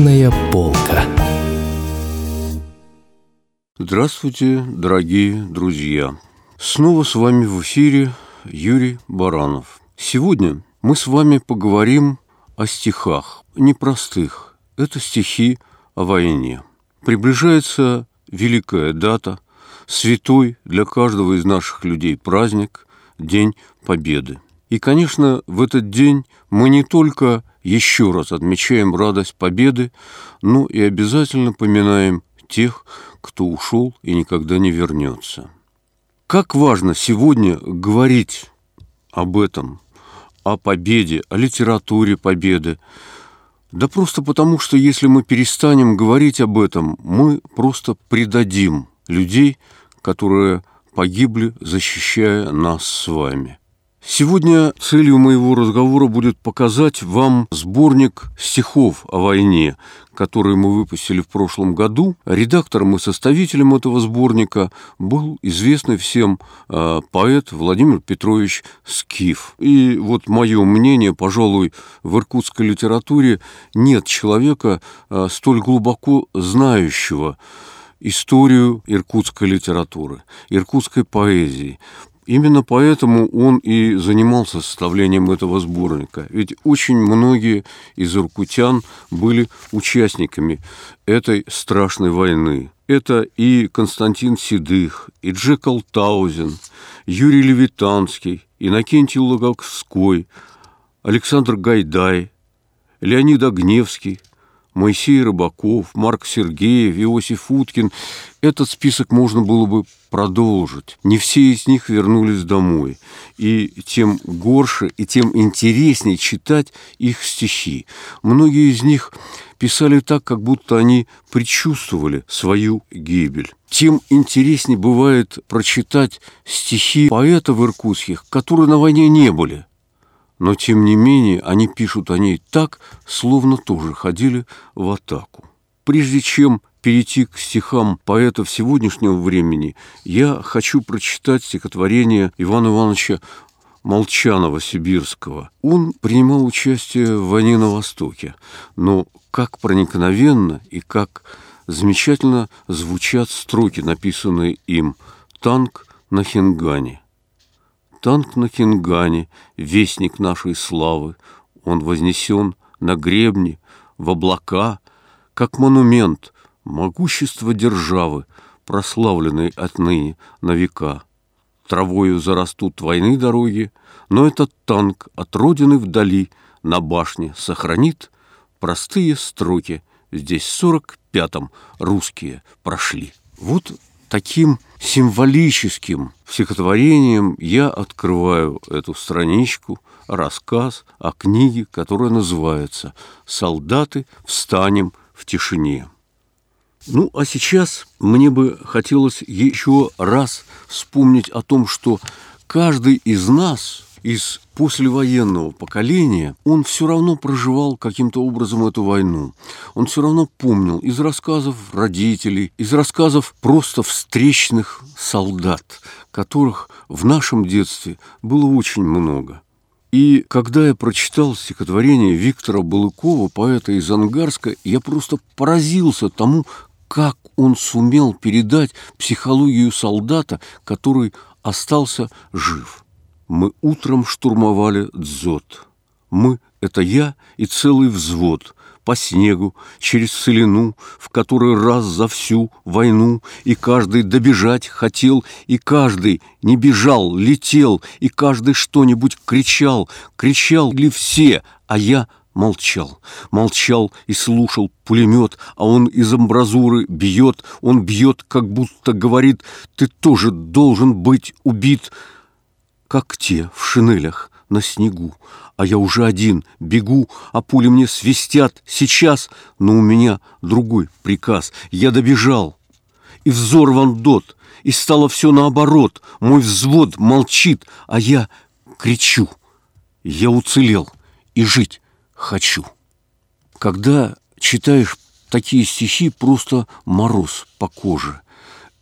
Книжная полка. Здравствуйте, дорогие друзья! Снова с вами в эфире Юрий Баранов. Сегодня мы с вами поговорим о стихах, непростых. Это стихи о войне. Приближается великая дата, святой для каждого из наших людей праздник, День Победы. И, конечно, в этот день мы не только еще раз отмечаем радость победы, но и обязательно поминаем тех, кто ушел и никогда не вернется. Как важно сегодня говорить об этом, о победе, о литературе победы. Да просто потому, что если мы перестанем говорить об этом, мы просто предадим людей, которые погибли, защищая нас с вами. Сегодня целью моего разговора будет показать вам сборник стихов о войне, который мы выпустили в прошлом году. Редактором и составителем этого сборника был известный всем э, поэт Владимир Петрович Скиф. И вот мое мнение, пожалуй, в иркутской литературе нет человека э, столь глубоко знающего историю иркутской литературы, иркутской поэзии. Именно поэтому он и занимался составлением этого сборника. Ведь очень многие из иркутян были участниками этой страшной войны. Это и Константин Седых, и Джек Алтаузен, Юрий Левитанский, Иннокентий Луговской, Александр Гайдай, Леонид Огневский, Моисей Рыбаков, Марк Сергеев, Иосиф Уткин. Этот список можно было бы продолжить. Не все из них вернулись домой. И тем горше, и тем интереснее читать их стихи. Многие из них писали так, как будто они предчувствовали свою гибель. Тем интереснее бывает прочитать стихи поэтов иркутских, которые на войне не были – но тем не менее они пишут о ней так, словно тоже ходили в атаку. Прежде чем перейти к стихам поэтов сегодняшнего времени, я хочу прочитать стихотворение Ивана Ивановича Молчанова-Сибирского. Он принимал участие в войне на Востоке, но как проникновенно и как замечательно звучат строки, написанные им «Танк на Хингане». Танк на Хингане, вестник нашей славы, Он вознесен на гребни, в облака, Как монумент могущества державы, Прославленной отныне на века. Травою зарастут войны дороги, Но этот танк от родины вдали На башне сохранит простые строки. Здесь сорок пятом русские прошли. Вот таким символическим стихотворением я открываю эту страничку, рассказ о книге, которая называется «Солдаты, встанем в тишине». Ну, а сейчас мне бы хотелось еще раз вспомнить о том, что каждый из нас – из послевоенного поколения, он все равно проживал каким-то образом эту войну. Он все равно помнил из рассказов родителей, из рассказов просто встречных солдат, которых в нашем детстве было очень много. И когда я прочитал стихотворение Виктора Балыкова, поэта из Ангарска, я просто поразился тому, как он сумел передать психологию солдата, который остался жив. Мы утром штурмовали дзот. Мы — это я и целый взвод по снегу, через целину, в который раз за всю войну, и каждый добежать хотел, и каждый не бежал, летел, и каждый что-нибудь кричал, кричал ли все, а я молчал, молчал и слушал пулемет, а он из амбразуры бьет, он бьет, как будто говорит, ты тоже должен быть убит, как те в шинелях на снегу, а я уже один, бегу, а пули мне свистят сейчас, но у меня другой приказ. Я добежал, и взорван дот, и стало все наоборот. Мой взвод молчит, а я кричу. Я уцелел и жить хочу. Когда читаешь такие стихи, просто мороз по коже.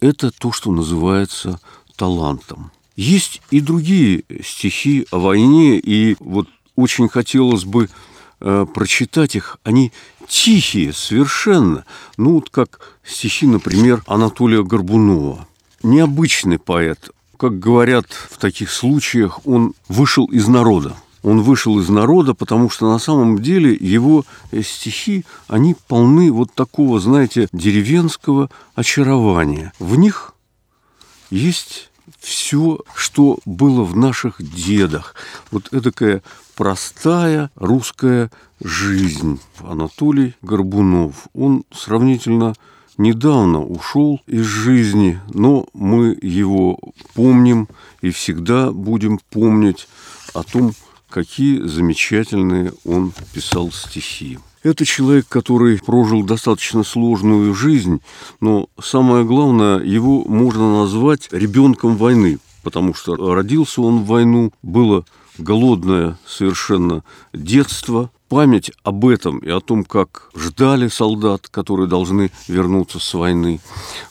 Это то, что называется талантом. Есть и другие стихи о войне, и вот очень хотелось бы э, прочитать их, они тихие совершенно. Ну, вот как стихи, например, Анатолия Горбунова. Необычный поэт. Как говорят в таких случаях, он вышел из народа. Он вышел из народа, потому что на самом деле его э, стихи, они полны вот такого, знаете, деревенского очарования. В них есть все, что было в наших дедах. Вот такая простая русская жизнь. Анатолий Горбунов, он сравнительно недавно ушел из жизни, но мы его помним и всегда будем помнить о том, какие замечательные он писал стихи. Это человек, который прожил достаточно сложную жизнь, но самое главное, его можно назвать ребенком войны, потому что родился он в войну, было голодное совершенно детство, память об этом и о том, как ждали солдат, которые должны вернуться с войны.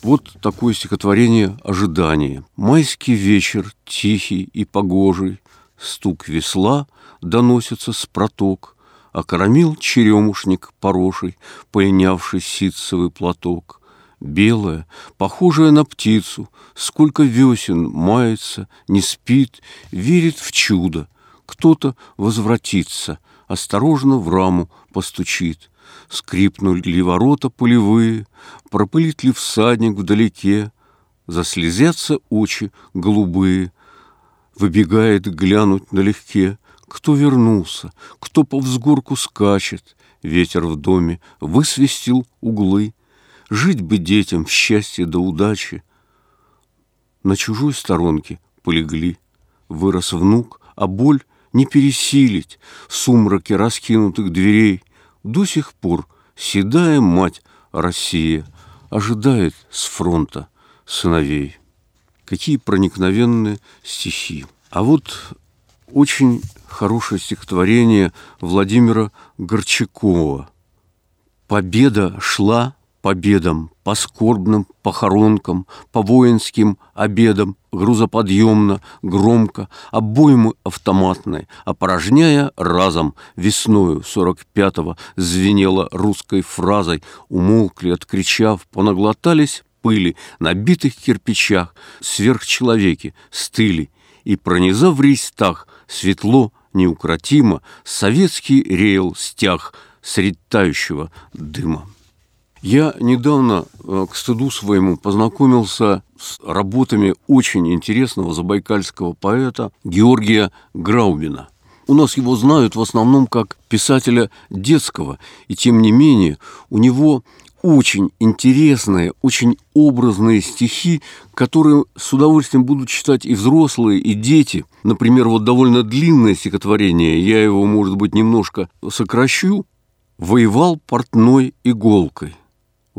Вот такое стихотворение «Ожидание». Майский вечер, тихий и погожий, стук весла доносится с проток, Окромил черемушник пороший, полинявший ситцевый платок. Белая, похожая на птицу, сколько весен мается, не спит, верит в чудо. Кто-то возвратится, осторожно в раму постучит. Скрипнули ли ворота пулевые, пропылит ли всадник вдалеке, Заслезятся очи голубые, выбегает глянуть налегке, кто вернулся, кто по взгорку скачет, Ветер в доме высвистил углы. Жить бы детям в счастье до удачи. На чужой сторонке полегли. Вырос внук, а боль не пересилить в сумраке раскинутых дверей. До сих пор седая мать Россия ожидает с фронта сыновей. Какие проникновенные стихи. А вот очень хорошее стихотворение Владимира Горчакова. «Победа шла победам, по скорбным похоронкам, по воинским обедам, грузоподъемно, громко, обоймы автоматной, опорожняя разом, весною сорок пятого звенела русской фразой, умолкли, откричав, понаглотались пыли на битых кирпичах, сверхчеловеки стыли, и, пронизав в рейстах, светло, неукротимо, советский реял стяг средь тающего дыма. Я недавно, э, к стыду своему, познакомился с работами очень интересного забайкальского поэта Георгия Граубина. У нас его знают в основном как писателя детского, и тем не менее у него очень интересные, очень образные стихи, которые с удовольствием будут читать и взрослые, и дети. Например, вот довольно длинное стихотворение, я его, может быть, немножко сокращу. «Воевал портной иголкой».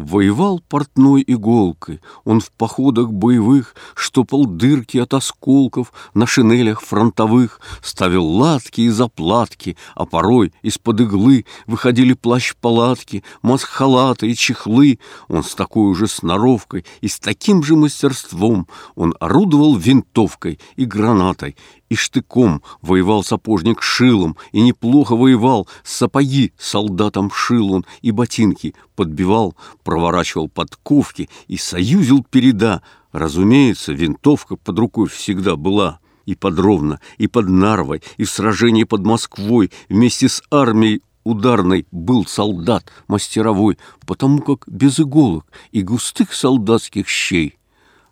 Воевал портной иголкой, он в походах боевых Штопал дырки от осколков на шинелях фронтовых, Ставил латки и заплатки, а порой из-под иглы Выходили плащ-палатки, маск-халаты и чехлы. Он с такой же сноровкой и с таким же мастерством Он орудовал винтовкой и гранатой, и штыком воевал сапожник шилом, и неплохо воевал, сапоги солдатам шил он, и ботинки подбивал, проворачивал подковки и союзил переда. Разумеется, винтовка под рукой всегда была. И под Ровно, и под Нарвой, и в сражении под Москвой вместе с армией ударной был солдат мастеровой, потому как без иголок и густых солдатских щей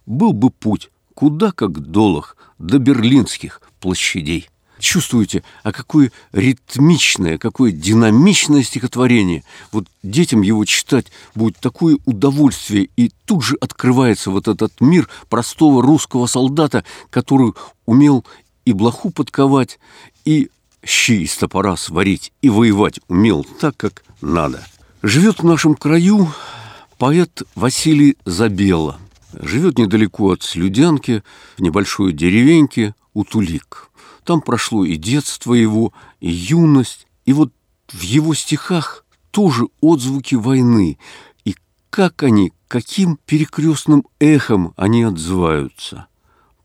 был бы путь куда как долох до берлинских площадей. Чувствуете, а какое ритмичное, какое динамичное стихотворение. Вот детям его читать будет такое удовольствие, и тут же открывается вот этот мир простого русского солдата, который умел и блоху подковать, и щи из топора сварить, и воевать умел так, как надо. Живет в нашем краю поэт Василий Забела – живет недалеко от Слюдянки, в небольшой деревеньке Утулик. Там прошло и детство его, и юность, и вот в его стихах тоже отзвуки войны, и как они, каким перекрестным эхом они отзываются.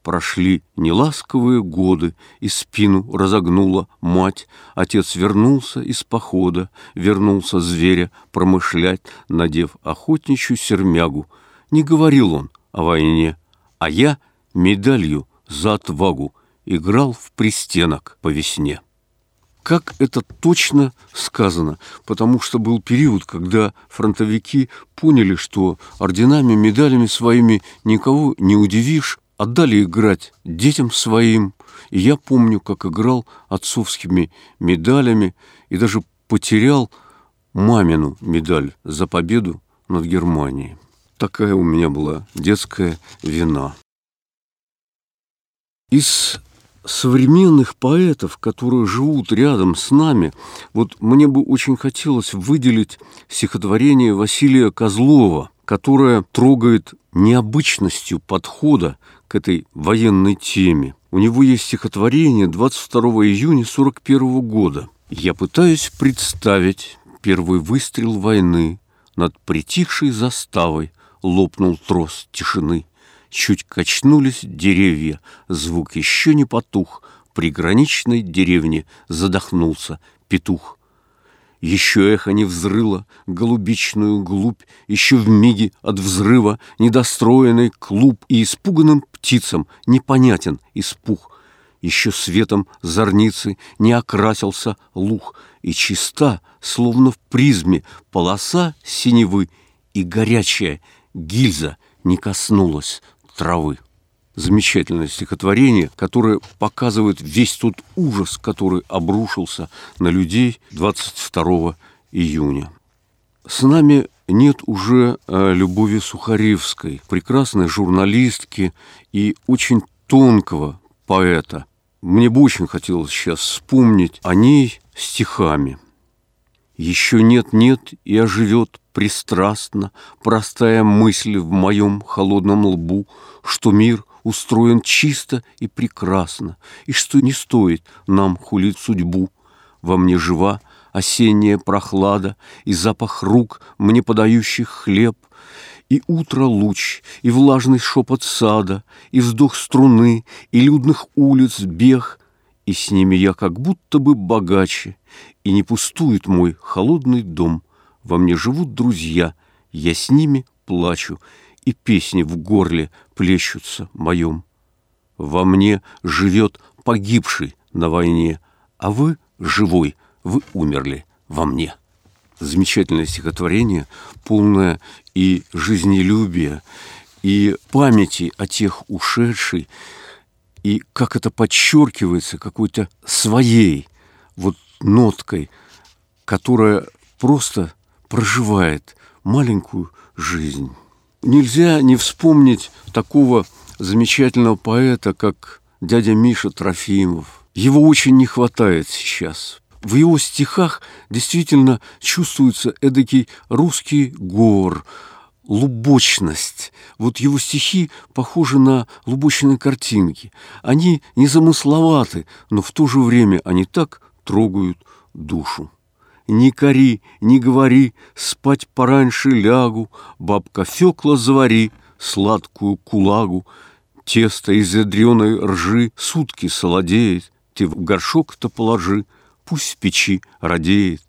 Прошли неласковые годы, и спину разогнула мать. Отец вернулся из похода, вернулся зверя промышлять, надев охотничью сермягу. Не говорил он о войне, а я медалью за отвагу играл в пристенок по весне. Как это точно сказано, потому что был период, когда фронтовики поняли, что орденами, медалями своими никого не удивишь, отдали играть детям своим. И я помню, как играл отцовскими медалями и даже потерял мамину медаль за победу над Германией. Такая у меня была детская вина. Из современных поэтов, которые живут рядом с нами, вот мне бы очень хотелось выделить стихотворение Василия Козлова, которое трогает необычностью подхода к этой военной теме. У него есть стихотворение 22 июня 41 года. «Я пытаюсь представить первый выстрел войны. Над притихшей заставой лопнул трос тишины. Чуть качнулись деревья, звук еще не потух. При граничной деревне задохнулся петух. Еще эхо не взрыло голубичную глубь, Еще в миге от взрыва недостроенный клуб, И испуганным птицам непонятен испух. Еще светом зорницы не окрасился лух, И чиста, словно в призме, полоса синевы, И горячая гильза не коснулась травы замечательное стихотворение, которое показывает весь тот ужас, который обрушился на людей 22 июня. С нами нет уже э, Любови Сухаревской, прекрасной журналистки и очень тонкого поэта. Мне бы очень хотелось сейчас вспомнить о ней стихами. Еще нет-нет и оживет пристрастно простая мысль в моем холодном лбу, что мир устроен чисто и прекрасно, и что не стоит нам хулить судьбу. Во мне жива осенняя прохлада и запах рук, мне подающих хлеб, и утро луч, и влажный шепот сада, и вздох струны, и людных улиц бег, и с ними я как будто бы богаче, и не пустует мой холодный дом. Во мне живут друзья, я с ними плачу, и песни в горле плещутся моем. Во мне живет погибший на войне, а вы живой, вы умерли во мне. Замечательное стихотворение, полное и жизнелюбия, и памяти о тех ушедшей, и как это подчеркивается какой-то своей вот ноткой, которая просто проживает маленькую жизнь. Нельзя не вспомнить такого замечательного поэта, как дядя Миша Трофимов. Его очень не хватает сейчас. В его стихах действительно чувствуется эдакий русский гор, лубочность. Вот его стихи похожи на лубочные картинки. Они незамысловаты, но в то же время они так трогают душу. Не кори, не говори, спать пораньше лягу, Бабка Фёкла завари, сладкую кулагу, Тесто из ядреной ржи сутки солодеет, Ты в горшок-то положи, пусть в печи родеет.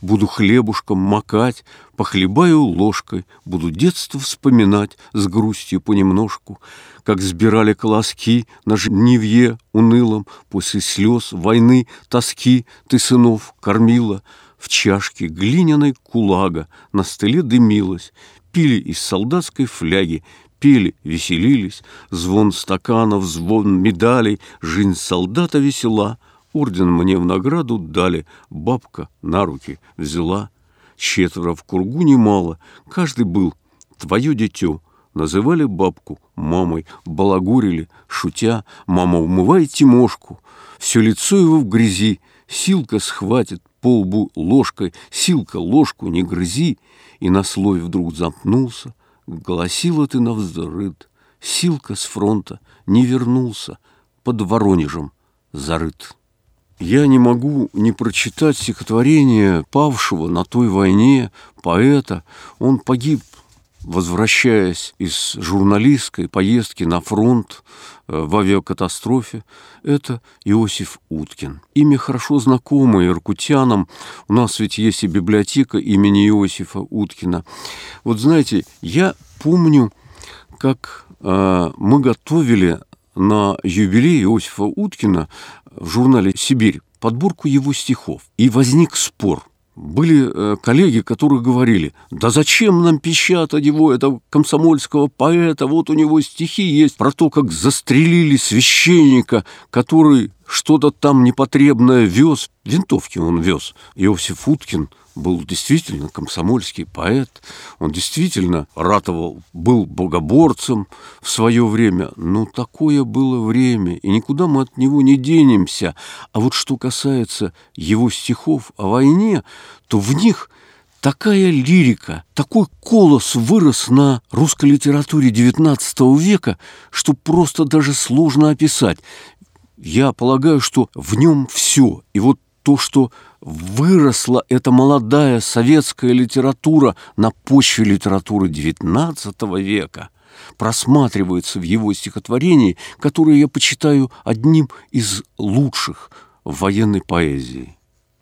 Буду хлебушком макать, похлебаю ложкой, Буду детство вспоминать с грустью понемножку, Как сбирали колоски на жнивье унылом, После слез, войны, тоски Ты сынов кормила, в чашке глиняной кулага на столе дымилась, пили из солдатской фляги, пели, веселились, звон стаканов, звон медалей, жизнь солдата весела, орден мне в награду дали, бабка на руки взяла. Четверо в кругу немало, каждый был твое дитё, называли бабку мамой, балагурили, шутя, мама, умывай Тимошку, все лицо его в грязи, Силка схватит по лбу ложкой, Силка ложку не грызи, И на слой вдруг замкнулся, Голосила ты на взрыд, Силка с фронта не вернулся, Под Воронежем зарыт. Я не могу не прочитать стихотворение павшего на той войне поэта. Он погиб возвращаясь из журналистской поездки на фронт э, в авиакатастрофе, это Иосиф Уткин. Имя хорошо знакомое иркутянам. У нас ведь есть и библиотека имени Иосифа Уткина. Вот знаете, я помню, как э, мы готовили на юбилей Иосифа Уткина в журнале «Сибирь» подборку его стихов. И возник спор – были э, коллеги, которые говорили, да зачем нам печатать его, этого комсомольского поэта, вот у него стихи есть про то, как застрелили священника, который что-то там непотребное вез. Винтовки он вез. Иосиф Уткин был действительно комсомольский поэт, он действительно ратовал, был богоборцем в свое время, но такое было время, и никуда мы от него не денемся. А вот что касается его стихов о войне, то в них такая лирика, такой колос вырос на русской литературе XIX века, что просто даже сложно описать. Я полагаю, что в нем все. И вот то, что выросла эта молодая советская литература на почве литературы XIX века, просматривается в его стихотворении, которое я почитаю одним из лучших в военной поэзии.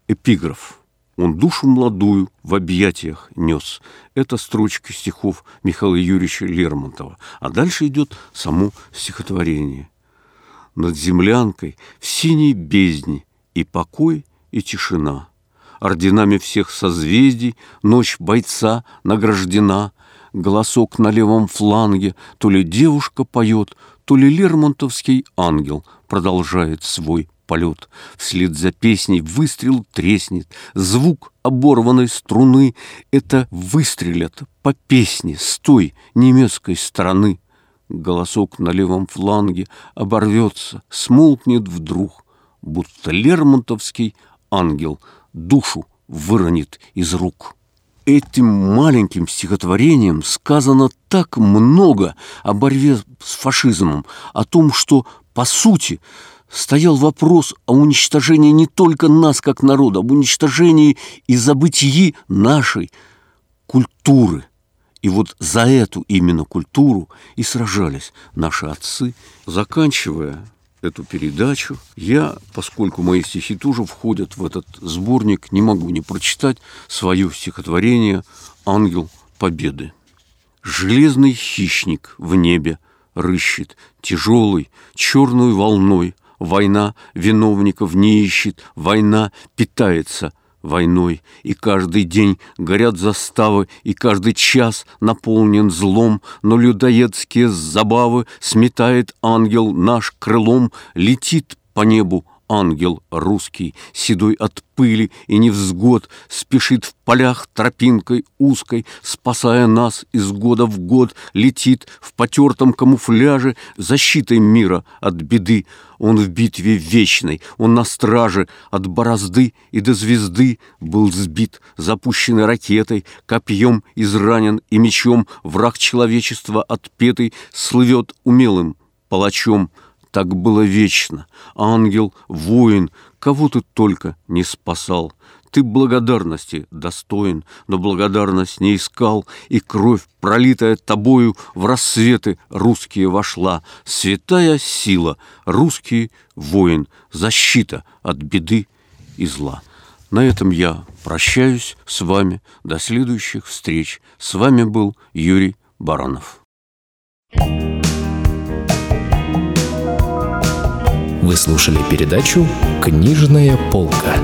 Эпиграф. Он душу молодую в объятиях нес. Это строчки стихов Михаила Юрьевича Лермонтова. А дальше идет само стихотворение. Над землянкой в синей бездне и покой, и тишина. Орденами всех созвездий ночь бойца награждена, Голосок на левом фланге, то ли девушка поет, то ли Лермонтовский ангел продолжает свой полет. Вслед за песней выстрел треснет, звук оборванной струны — это выстрелят по песне с той немецкой стороны. Голосок на левом фланге оборвется, смолкнет вдруг, будто Лермонтовский ангел душу выронит из рук. Этим маленьким стихотворением сказано так много о борьбе с фашизмом, о том, что, по сути, стоял вопрос о уничтожении не только нас как народа, об уничтожении и забытии нашей культуры. И вот за эту именно культуру и сражались наши отцы, заканчивая эту передачу. Я, поскольку мои стихи тоже входят в этот сборник, не могу не прочитать свое стихотворение «Ангел Победы». Железный хищник в небе рыщет, тяжелый, черной волной. Война виновников не ищет, война питается – войной, и каждый день горят заставы, и каждый час наполнен злом, но людоедские забавы сметает ангел наш крылом, летит по небу ангел русский, седой от пыли и невзгод, спешит в полях тропинкой узкой, спасая нас из года в год, летит в потертом камуфляже защитой мира от беды. Он в битве вечной, он на страже от борозды и до звезды был сбит, запущенной ракетой, копьем изранен и мечом враг человечества отпетый слывет умелым палачом – так было вечно. Ангел, воин, кого ты только не спасал. Ты благодарности достоин, но благодарность не искал, И кровь, пролитая тобою, в рассветы русские вошла. Святая сила, русский воин, защита от беды и зла. На этом я прощаюсь с вами. До следующих встреч. С вами был Юрий Баранов. thank you Вы слушали передачу «Книжная полка».